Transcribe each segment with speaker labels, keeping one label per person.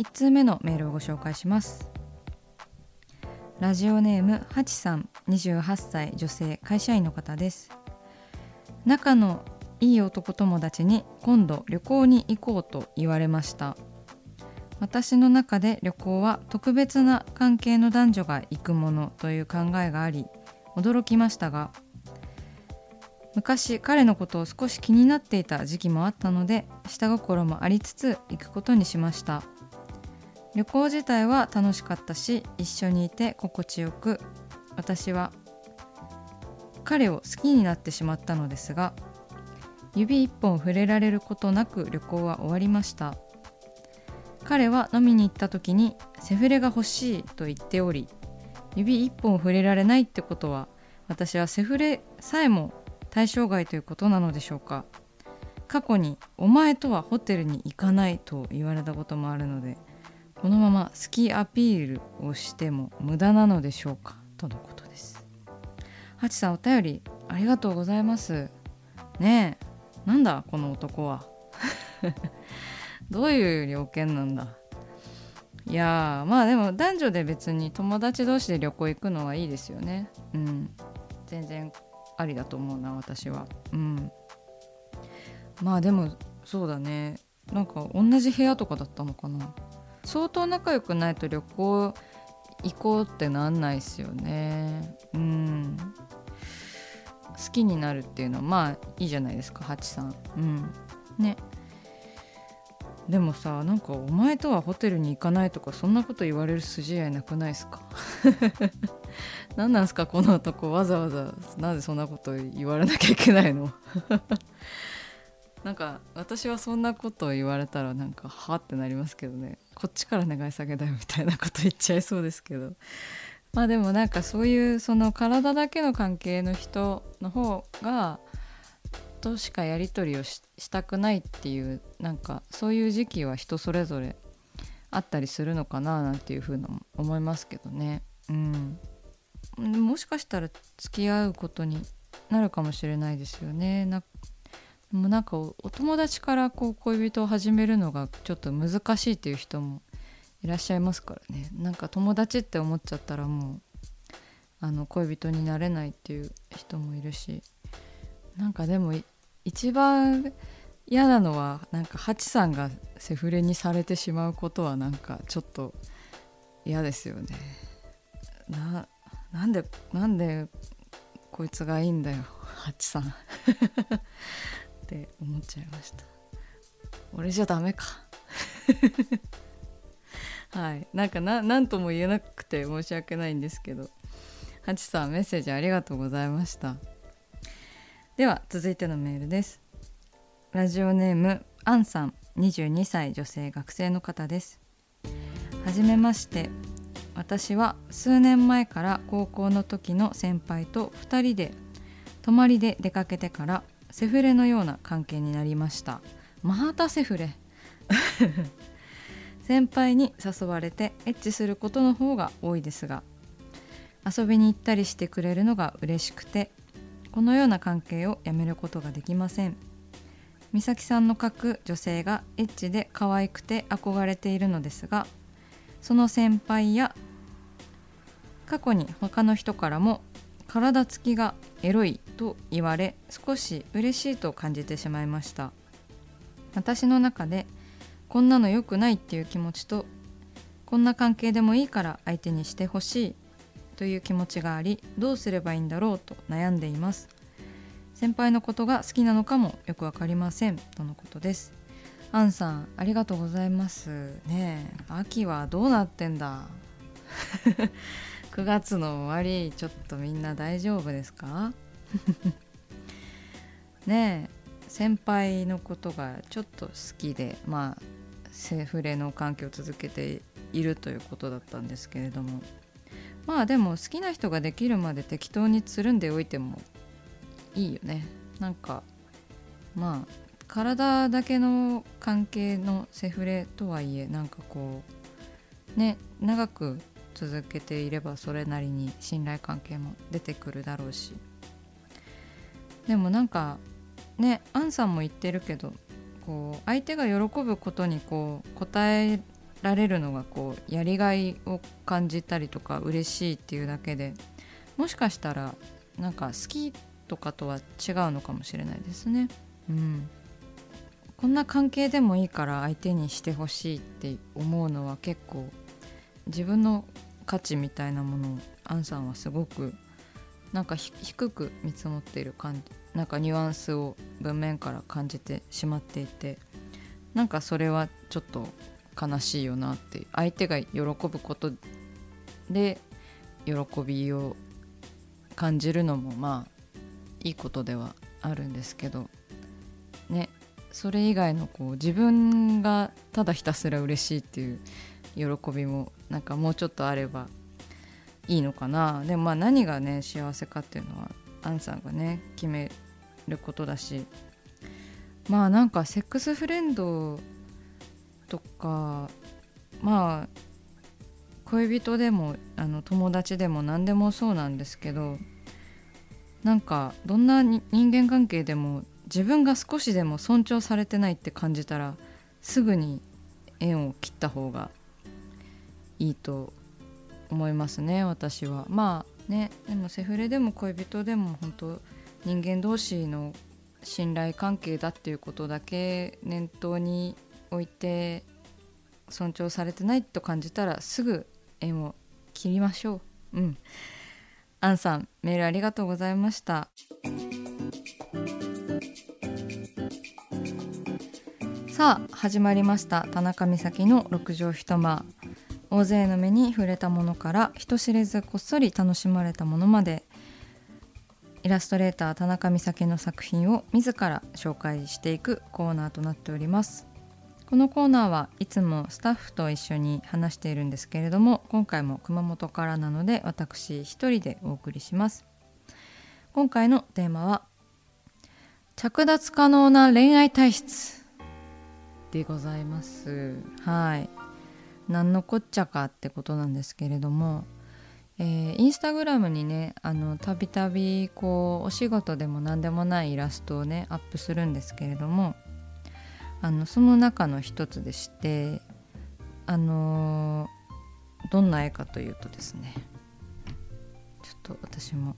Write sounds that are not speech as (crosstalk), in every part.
Speaker 1: 1通目のメールをご紹介します。ラジオネームハチさん。28歳。女性会社員の方です。仲のいい男友達に今度旅行に行こうと言われました。私の中で旅行は特別な関係の男女が行くものという考えがあり驚きましたが昔彼のことを少し気になっていた時期もあったので下心もありつつ行くことにしました。旅行自体は楽しかったし一緒にいて心地よく私は彼を好きになってしまったのですが指一本触れられることなく旅行は終わりました。彼は飲みに行った時にセフレが欲しいと言っており指一本触れられないってことは私はセフレさえも対象外ということなのでしょうか。過去に「お前とはホテルに行かない」と言われたこともあるのでこのまま好きアピールをしても無駄なのでしょうか？とのことです。ハチさんお便りありがとうございます。ねえなんだこの男は？(laughs) どういう了見なんだ？いやまあでも男女で別に友達同士で旅行行くのはいいですよね。うん。全然ありだと思うな私は。うん。まあでもそうだね。なんか同じ部屋とかだったのかな？相当仲良くないと旅行行こうってなんないっすよね。うん。好きになるっていうのはまあいいじゃないですかハチさん。うん。ね。でもさなんかお前とはホテルに行かないとかそんなこと言われる筋合いなくないですか？(laughs) 何なんすかこの男。わざわざなぜそんなこと言われなきゃいけないの？なんか私はそんなことを言われたらなんかはってなりますけどね。こっちから願い下げだよみたいなこと言っちゃいそうですけど。まあでもなんかそういうその体だけの関係の人の方がとしかやり取りをしたくないっていうなんかそういう時期は人それぞれあったりするのかななんていうふうに思いますけどね。うん。もしかしたら付き合うことになるかもしれないですよね。もなんかお友達からこう恋人を始めるのがちょっと難しいっていう人もいらっしゃいますからね。なんか友達って思っちゃったらもうあの恋人になれないっていう人もいるし。なんかでも一番嫌なのはなんかハチさんがセフレにされてしまうことはなんかちょっと嫌ですよね。ななんでなんでこいつがいいんだよハチさん。って思っちゃいました。俺じゃダメか。(laughs) はい。なんか何とも言えなくて申し訳ないんですけど。ハチさんメッセージありがとうございました。では続いてのメールです。ラジオネームアンさん。22歳女性学生の方です。はじめまして。私は数年前から高校の時の先輩と2人で泊まりで出かけてからセフレのような関係になりました。またセフレ。(laughs) 先輩に誘われてエッチすることの方が多いですが遊びに行ったりしてくれるのが嬉しくてこのような関係をやめることができません。美咲さんの書く女性がエッチで可愛くて憧れているのですがその先輩や過去に他の人からも体つきがエロいと言われ少し嬉しいと感じてしまいました。私の中でこんなの良くないっていう気持ちとこんな関係でもいいから相手にしてほしいという気持ちがありどうすればいいんだろうと悩んでいます。先輩のことが好きなのかもよく分かりません。とのことです。アンさんありがとうございます。ね秋はどうなってんだ？9月の終わりちょっとみんな大丈夫ですか？(laughs) ねえ先輩のことがちょっと好きでまあセフレの関係を続けているということだったんですけれども。まあでも好きな人ができるまで適当につるんでおいてもいいよね。なんかまあ体だけの関係のセフレとはいえなんかこうね長く続けていればそれなりに信頼関係も出てくるだろうしでもなんかねアンさんも言ってるけどこう相手が喜ぶことにこう応えられるのがこうやりがいを感じたりとか嬉しいっていうだけでもしかしたらなんか好きとかとは違うのかもしれないですね。うん、こんな関係でもいいから相手にしてほしいって思うのは結構自分の価値みたいなものをアンさんはすごくなんか低く見積もっている感じなんかニュアンスを文面から感じてしまっていてなんかそれはちょっと悲しいよなって相手が喜ぶことで喜びを感じるのもまあいいことではあるんですけどねそれ以外のこう自分がただひたすら嬉しいっていう喜びもなんかもうちょっとあればいいのかな。でもまあ何がね幸せかっていうのはアンさんがね決めることだし。まあなんかセックスフレンドとかまあ恋人でもあの友達でも何でもそうなんですけどなんかどんな人間関係でも自分が少しでも尊重されてないって感じたらすぐに縁を切った方がいいと思いますね私は。まあねでもセフレでも恋人でも本当人間同士の信頼関係だっていうことだけ念頭に置いて尊重されてないと感じたらすぐ縁を切りましょう。うん。アンさんメールありがとうございました。さあ始まりました。田中美咲の六畳一間。大勢の目に触れたものから人知れずこっそり楽しまれたものまでイラストレーター田中美咲の作品を自ら紹介していくコーナーとなっております。このコーナーはいつもスタッフと一緒に話しているんですけれども今回も熊本からなので私一人でお送りします。今回のテーマは着脱可能な恋愛体質でございます。はい。何のこっちゃかってことなんですけれども、えー、インスタグラムにねあのたびたびこうお仕事でも何でもないイラストをねアップするんですけれどもあのその中の一つでしてあのー、どんな絵かというとですねちょっと私も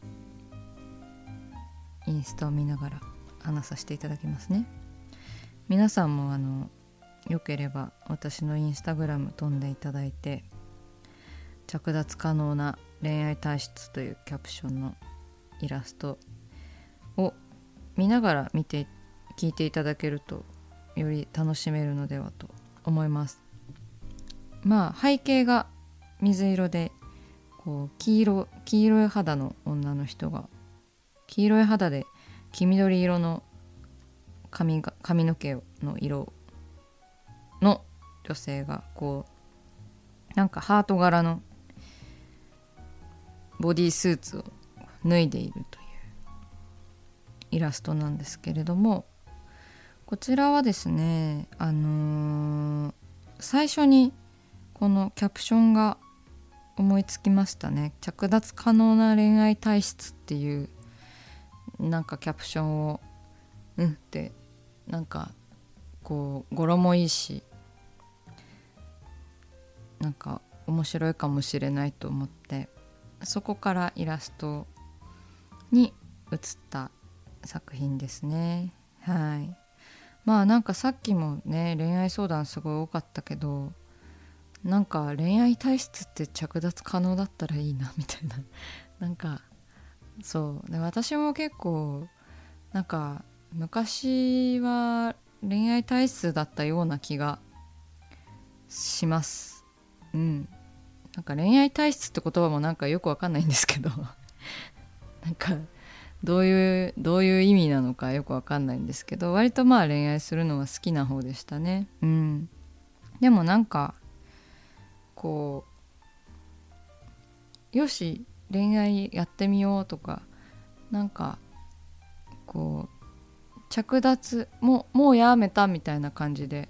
Speaker 1: インスタを見ながら話させていただきますね。皆さんもあのよければ私のインスタグラム飛んでいただいて着脱可能な恋愛体質というキャプションのイラストを見ながら見て聞いていただけるとより楽しめるのではと思います。まあ背景が水色でこう黄色黄色い肌の女の人が黄色い肌で黄緑色の髪が髪の毛の色女性がこうなんかハート柄のボディースーツを脱いでいるというイラストなんですけれどもこちらはですねあのー、最初にこのキャプションが思いつきましたね。着脱可能な恋愛体質っていうなんかキャプションをうんってなんかこう語呂もいいしなんか面白いかもしれないと思ってそこからイラストに移った作品ですね。はい。まあなんかさっきもね恋愛相談すごい多かったけどなんか恋愛体質って着脱可能だったらいいなみたいな。(laughs) なんかそう。で私も結構なんか昔は恋愛体質だったような気がします。うん。なんか恋愛体質って言葉もなんかよくわかんないんですけど。(laughs) なんかどういうどういう意味なのかよくわかんないんですけど。割とまあ恋愛するのは好きな方でしたね。うん。でもなんかこうよし恋愛やってみようとか。なんかこう着脱ももうやめたみたいな感じで。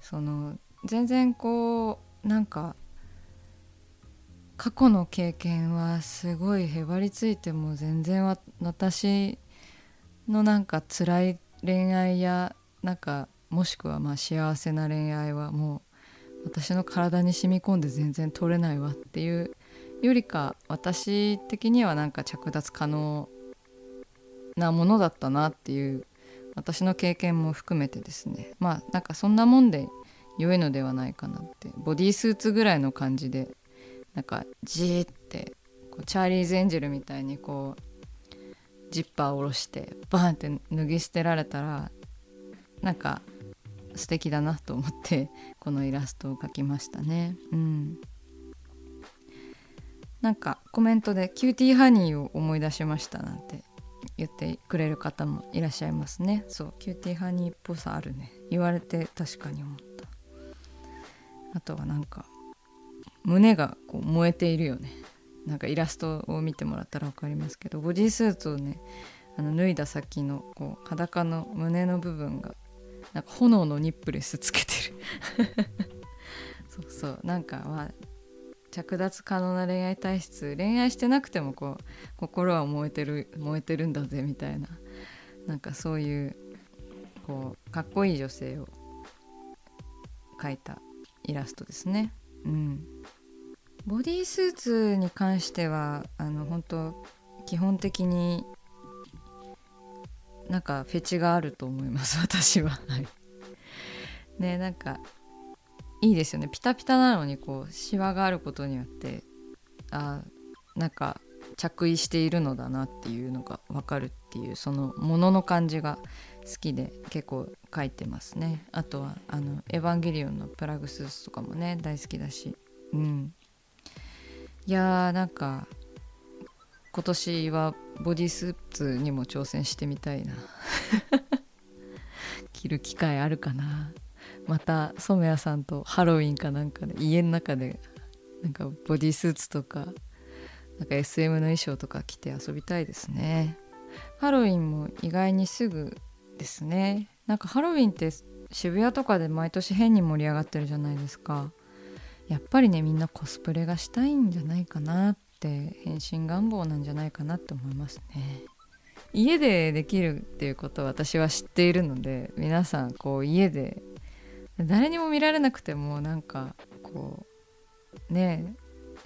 Speaker 1: その全然こうなんか過去の経験はすごいへばりついても全然私のなんか辛い恋愛やなんかもしくはまあ幸せな恋愛はもう私の体に染み込んで全然取れないわっていうよりか私的にはなんか着脱可能なものだったなっていう私の経験も含めてですね。まあなんかそんなもんで良いのではないかなって。ボディースーツぐらいの感じでなんかジーってこうチャーリーズ・エンジェルみたいにこうジッパー下ろしてバーンって脱ぎ捨てられたらなんか素敵だなと思ってこのイラストを描きましたね。うん。なんかコメントで「キューティーハニーを思い出しました」なんて言ってくれる方もいらっしゃいますね。そうキューティーハニーっぽさあるね。言われて確かに思った。あとはなんか胸がこう燃えているよね。なんかイラストを見てもらったら分かりますけどボディスーツをねあの脱いだ先のこう裸の胸の部分がなんか炎のニップレスつけてる。(laughs) そうそう。なんかまあ着脱可能な恋愛体質恋愛してなくてもこう心は燃えてる燃えてるんだぜみたいな。なんかそういうこうかっこいい女性を描いたイラストですね。うん、ボディースーツに関してはあの本当基本的になんかフェチがあると思います (laughs) 私は。ねなんかいいですよねピタピタなのにこうシワがあることによってあなんか着衣しているのだなっていうのが分かるっていうそのものの感じがきで結構書いてますね。あとはあの「エヴァンゲリオン」のプラグスーツとかもね大好きだし。うん。いやーなんか今年はボディスーツにも挑戦してみたいな。(laughs) 着る機会あるかな。また染谷さんとハロウィンかなんかで家の中でなんかボディスーツとかなんか SM の衣装とか着て遊びたいですね。ハロウィンも意外にすぐですね。なんかハロウィンって渋谷とかで毎年変に盛り上がってるじゃないですか。やっぱりねみんなコスプレがしたいんじゃないかなって変身願望なんじゃないかなって思いますね。家でできるっていうことを私は知っているので皆さんこう家で誰にも見られなくてもなんかこうね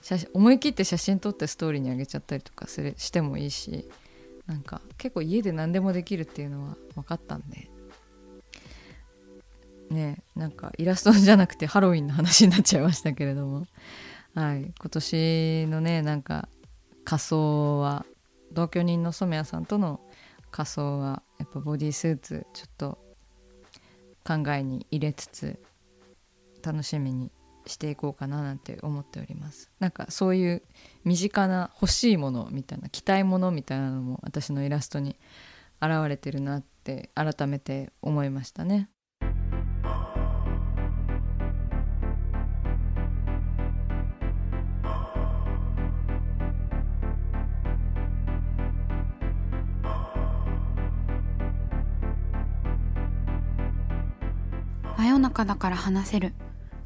Speaker 1: 写思い切って写真撮ってストーリーにあげちゃったりとかするしてもいいしなんか結構家で何でもできるっていうのは分かったんで。ねなんかイラストじゃなくてハロウィンの話になっちゃいましたけれども。はい。今年のねなんか仮装は同居人の染谷さんとの仮装はやっぱボディスーツちょっと考えに入れつつ楽しみにしていこうかななんて思っております。なんかそういう身近な欲しいものみたいな期待ものみたいなのも私のイラストに現れてるなって改めて思いましたね。
Speaker 2: 真夜中だから話せる。